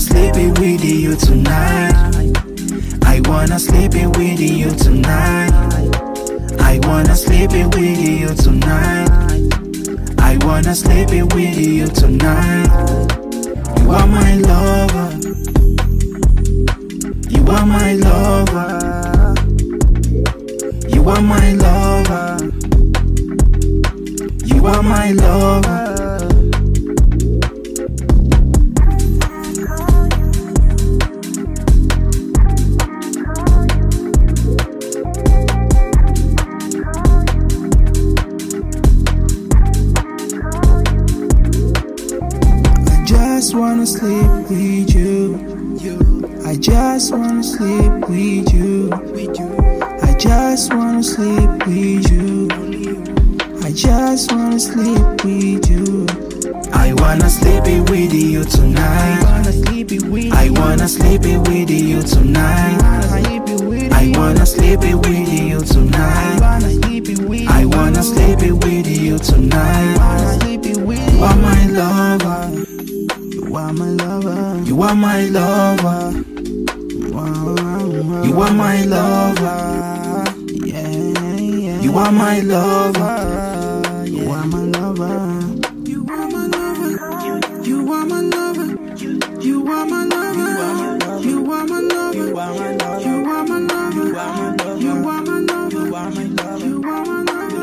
sleep it with you tonight. I wanna sleep it with you tonight. I wanna sleep it with you tonight. I wanna sleep it with you tonight. You are my lover. You are my lover. You are my lover. You are my lover. Just wanna sleep with you. I just wanna sleep with you. I just wanna sleep with you. I just wanna sleep with you. I wanna sleep it with you tonight. I wanna sleep it with you tonight. I wanna sleep it with you tonight. I wanna sleep it with you tonight are my lover. You are my lover. You are my lover. Yeah, yeah. You are my lover. You are my lover. You are my lover. You are my lover. You are my lover. You are my lover. You are my lover. You are my lover. You are my lover. You are my lover. You are my lover.